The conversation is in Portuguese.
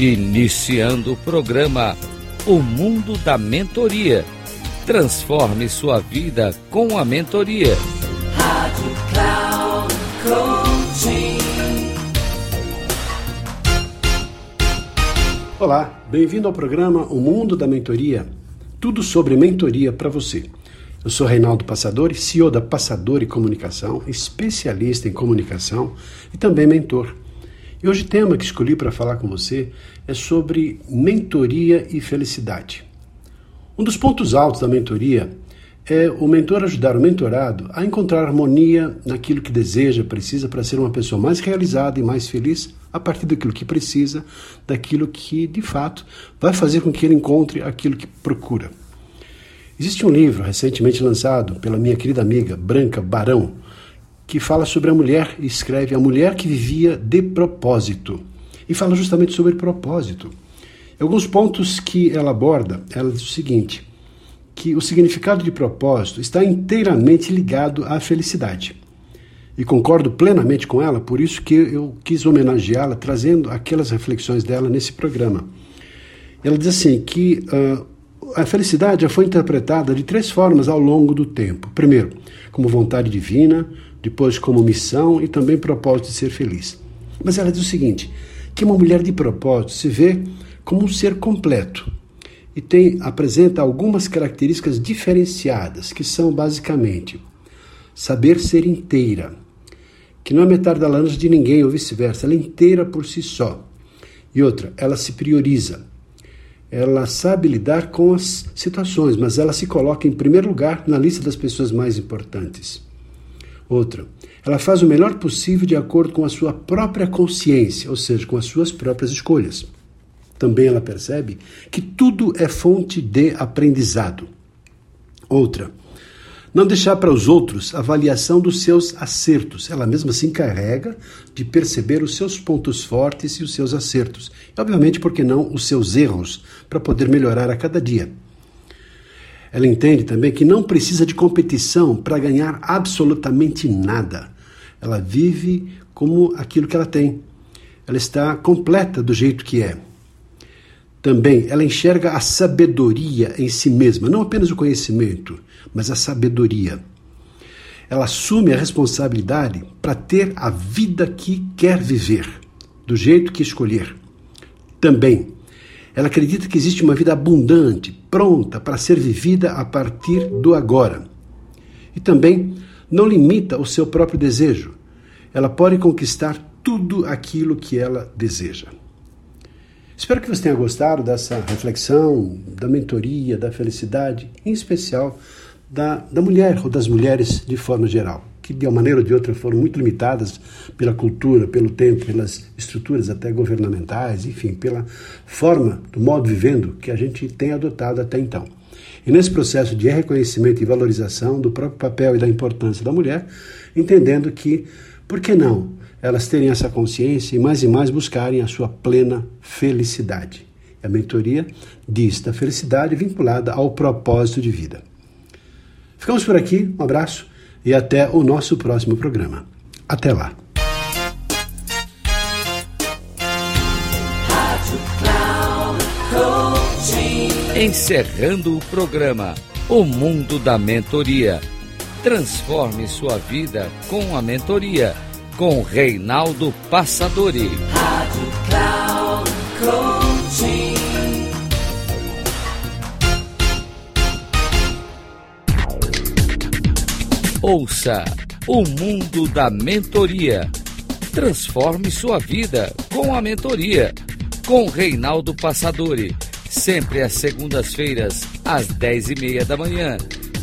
Iniciando o programa O Mundo da Mentoria. Transforme sua vida com a mentoria. Rádio Cloud Coaching. Olá, bem-vindo ao programa O Mundo da Mentoria. Tudo sobre mentoria para você. Eu sou Reinaldo Passadori, CEO da Passadori Comunicação, especialista em comunicação e também mentor. E hoje o tema que escolhi para falar com você é sobre mentoria e felicidade. Um dos pontos altos da mentoria é o mentor ajudar o mentorado a encontrar harmonia naquilo que deseja, precisa para ser uma pessoa mais realizada e mais feliz a partir daquilo que precisa, daquilo que de fato vai fazer com que ele encontre aquilo que procura. Existe um livro recentemente lançado pela minha querida amiga Branca Barão, que fala sobre a mulher escreve A Mulher que Vivia de Propósito. E fala justamente sobre propósito. Alguns pontos que ela aborda, ela diz o seguinte: que o significado de propósito está inteiramente ligado à felicidade. E concordo plenamente com ela, por isso que eu quis homenageá-la trazendo aquelas reflexões dela nesse programa. Ela diz assim que uh, a felicidade já foi interpretada de três formas ao longo do tempo. Primeiro, como vontade divina, depois como missão e também propósito de ser feliz. Mas ela diz o seguinte, que uma mulher de propósito se vê como um ser completo e tem apresenta algumas características diferenciadas, que são basicamente saber ser inteira, que não é metade da laranja de ninguém ou vice-versa, ela é inteira por si só. E outra, ela se prioriza. Ela sabe lidar com as situações, mas ela se coloca em primeiro lugar na lista das pessoas mais importantes. Outra, ela faz o melhor possível de acordo com a sua própria consciência, ou seja, com as suas próprias escolhas. Também ela percebe que tudo é fonte de aprendizado. Outra, não deixar para os outros a avaliação dos seus acertos. Ela mesma se encarrega de perceber os seus pontos fortes e os seus acertos. E, obviamente, por que não, os seus erros, para poder melhorar a cada dia. Ela entende também que não precisa de competição para ganhar absolutamente nada. Ela vive como aquilo que ela tem. Ela está completa do jeito que é. Também ela enxerga a sabedoria em si mesma, não apenas o conhecimento, mas a sabedoria. Ela assume a responsabilidade para ter a vida que quer viver, do jeito que escolher. Também ela acredita que existe uma vida abundante, pronta para ser vivida a partir do agora. E também não limita o seu próprio desejo. Ela pode conquistar tudo aquilo que ela deseja. Espero que você tenha gostado dessa reflexão, da mentoria, da felicidade, em especial da, da mulher ou das mulheres de forma geral que de uma maneira ou de outra foram muito limitadas pela cultura, pelo tempo, pelas estruturas até governamentais, enfim, pela forma do modo vivendo que a gente tem adotado até então. E nesse processo de reconhecimento e valorização do próprio papel e da importância da mulher, entendendo que, por que não, elas terem essa consciência e mais e mais buscarem a sua plena felicidade. A mentoria diz da felicidade vinculada ao propósito de vida. Ficamos por aqui, um abraço e até o nosso próximo programa. Até lá. Encerrando o programa O Mundo da Mentoria. Transforme sua vida com a mentoria com Reinaldo Passadori. Rádio Cloud Coaching. Ouça o mundo da mentoria. Transforme sua vida com a mentoria. Com Reinaldo Passadori. Sempre às segundas-feiras, às dez e meia da manhã.